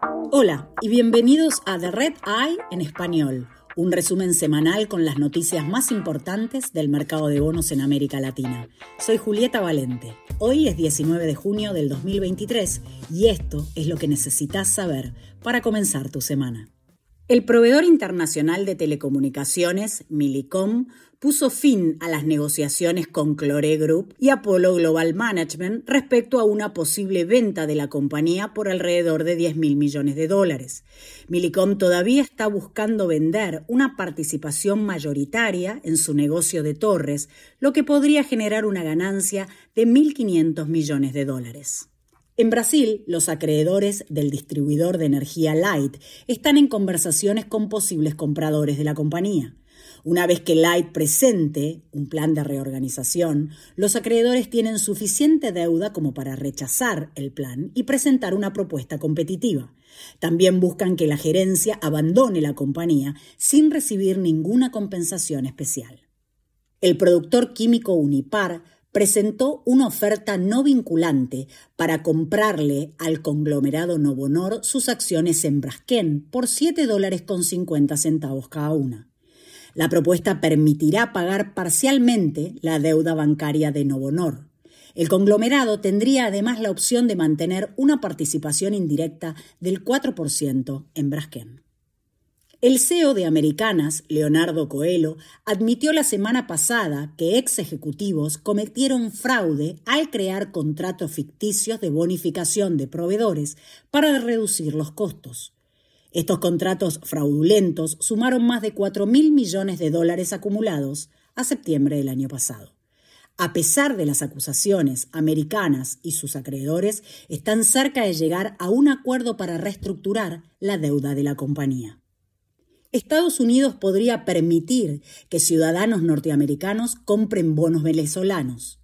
Hola y bienvenidos a The Red Eye en español, un resumen semanal con las noticias más importantes del mercado de bonos en América Latina. Soy Julieta Valente. Hoy es 19 de junio del 2023 y esto es lo que necesitas saber para comenzar tu semana. El proveedor internacional de telecomunicaciones, Millicom, puso fin a las negociaciones con Clore Group y Apollo Global Management respecto a una posible venta de la compañía por alrededor de 10 mil millones de dólares. Millicom todavía está buscando vender una participación mayoritaria en su negocio de torres, lo que podría generar una ganancia de 1.500 millones de dólares. En Brasil, los acreedores del distribuidor de energía Light están en conversaciones con posibles compradores de la compañía. Una vez que Light presente un plan de reorganización, los acreedores tienen suficiente deuda como para rechazar el plan y presentar una propuesta competitiva. También buscan que la gerencia abandone la compañía sin recibir ninguna compensación especial. El productor químico Unipar presentó una oferta no vinculante para comprarle al conglomerado Novonor sus acciones en Braskem por 7 dólares con 50 centavos cada una. La propuesta permitirá pagar parcialmente la deuda bancaria de Novonor. El conglomerado tendría además la opción de mantener una participación indirecta del 4% en Braskem. El CEO de Americanas, Leonardo Coelho, admitió la semana pasada que ex ejecutivos cometieron fraude al crear contratos ficticios de bonificación de proveedores para reducir los costos. Estos contratos fraudulentos sumaron más de 4 mil millones de dólares acumulados a septiembre del año pasado. A pesar de las acusaciones, Americanas y sus acreedores están cerca de llegar a un acuerdo para reestructurar la deuda de la compañía. Estados Unidos podría permitir que ciudadanos norteamericanos compren bonos venezolanos.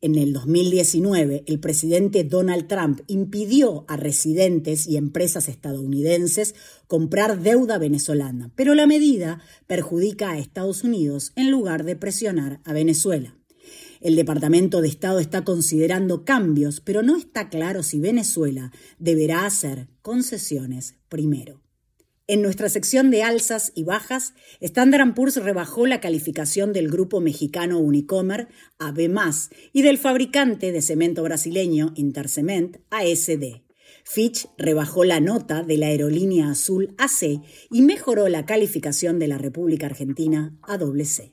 En el 2019, el presidente Donald Trump impidió a residentes y empresas estadounidenses comprar deuda venezolana, pero la medida perjudica a Estados Unidos en lugar de presionar a Venezuela. El Departamento de Estado está considerando cambios, pero no está claro si Venezuela deberá hacer concesiones primero. En nuestra sección de alzas y bajas, Standard Poor's rebajó la calificación del grupo mexicano Unicomer a B+, y del fabricante de cemento brasileño Intercement a SD. Fitch rebajó la nota de la aerolínea azul AC y mejoró la calificación de la República Argentina a C.